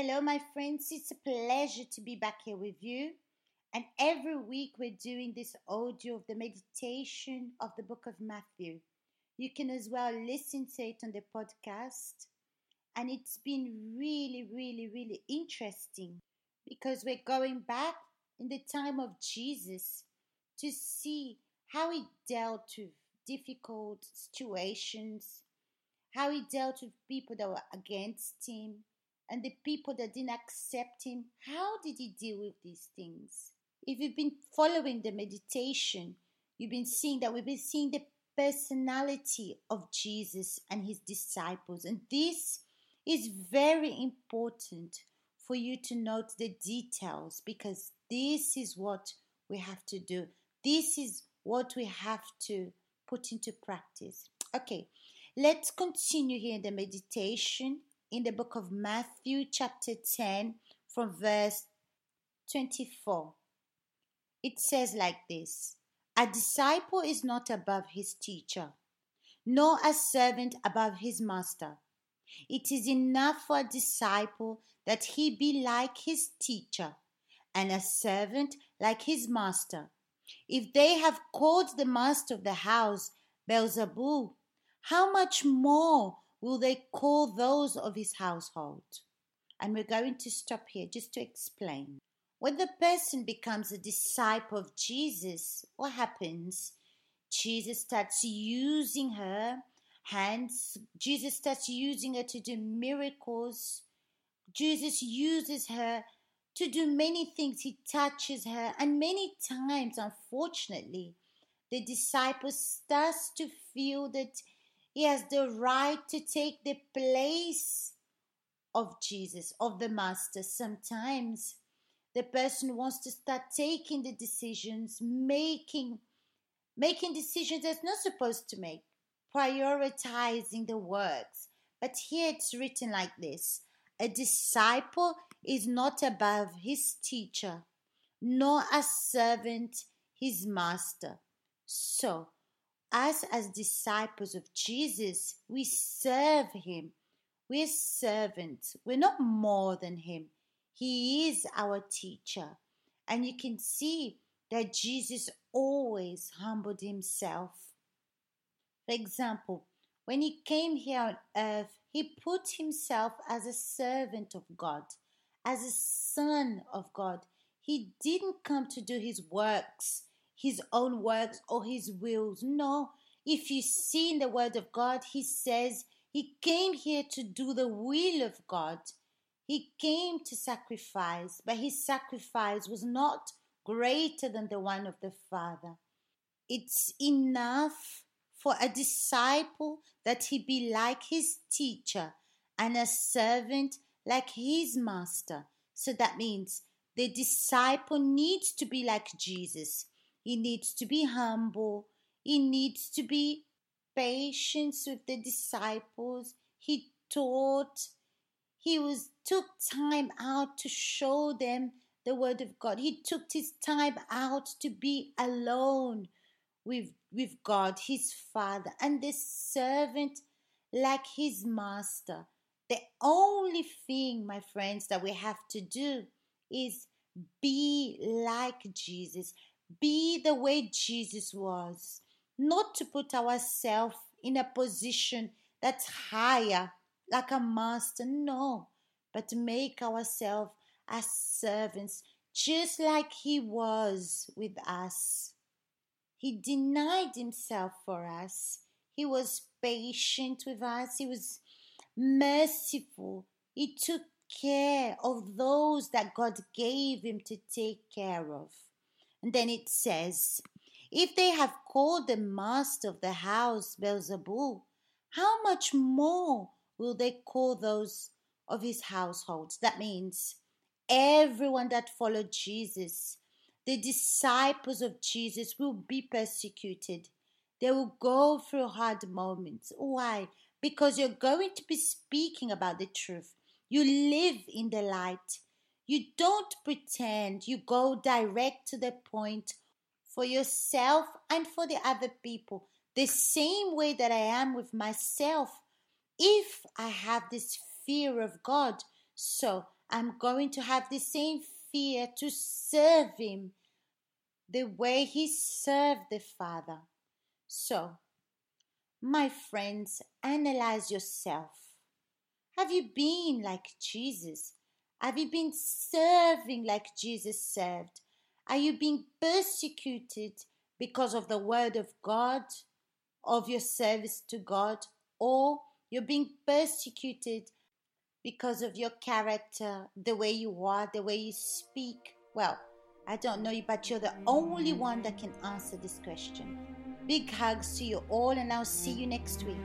Hello, my friends. It's a pleasure to be back here with you. And every week we're doing this audio of the meditation of the book of Matthew. You can as well listen to it on the podcast. And it's been really, really, really interesting because we're going back in the time of Jesus to see how he dealt with difficult situations, how he dealt with people that were against him, and the people that didn't accept him. How did he deal with these things? If you've been following the meditation, you've been seeing that we've been seeing the personality of Jesus and his disciples. And this is very important for you to note the details because this is what we have to do. This is what we have to put into practice. Okay, let's continue here in the meditation in the book of Matthew, chapter 10, from verse 24. It says like this A disciple is not above his teacher, nor a servant above his master. It is enough for a disciple that he be like his teacher, and a servant like his master. If they have called the master of the house Beelzebul, how much more will they call those of his household? And we're going to stop here just to explain. When the person becomes a disciple of Jesus, what happens? Jesus starts using her hands. Jesus starts using her to do miracles. Jesus uses her to do many things. He touches her. And many times, unfortunately, the disciple starts to feel that he has the right to take the place of Jesus, of the Master. Sometimes the person wants to start taking the decisions, making making decisions that's not supposed to make, prioritizing the works. But here it's written like this a disciple is not above his teacher, nor a servant his master. So us as disciples of Jesus, we serve him. We're servants. We're not more than him. He is our teacher. And you can see that Jesus always humbled himself. For example, when he came here on earth, he put himself as a servant of God, as a son of God. He didn't come to do his works his own works or his wills. No, if you see in the Word of God, he says he came here to do the will of God. He came to sacrifice, but his sacrifice was not greater than the one of the Father. It's enough for a disciple that he be like his teacher and a servant like his master. So that means the disciple needs to be like Jesus. He needs to be humble. He needs to be patient with the disciples. He taught. He was took time out to show them the word of God. He took his time out to be alone with, with God, his father, and the servant like his master. The only thing, my friends, that we have to do is be like Jesus. Be the way Jesus was, not to put ourselves in a position that's higher, like a master, no, but to make ourselves as servants, just like He was with us. He denied Himself for us. He was patient with us. He was merciful. He took care of those that God gave Him to take care of. And then it says, If they have called the master of the house Beelzebul, how much more will they call those of his household? That means everyone that followed Jesus, the disciples of Jesus, will be persecuted. They will go through hard moments. Why? Because you're going to be speaking about the truth. You live in the light. You don't pretend, you go direct to the point for yourself and for the other people. the same way that I am with myself if I have this fear of God. So I'm going to have the same fear to serve Him the way He served the Father. So, my friends, analyze yourself. Have you been like Jesus? Have you been serving like Jesus served? Are you being persecuted because of the word of God, of your service to God, or you're being persecuted because of your character, the way you are, the way you speak? Well, I don't know you, but you're the only one that can answer this question. Big hugs to you all, and I'll see you next week.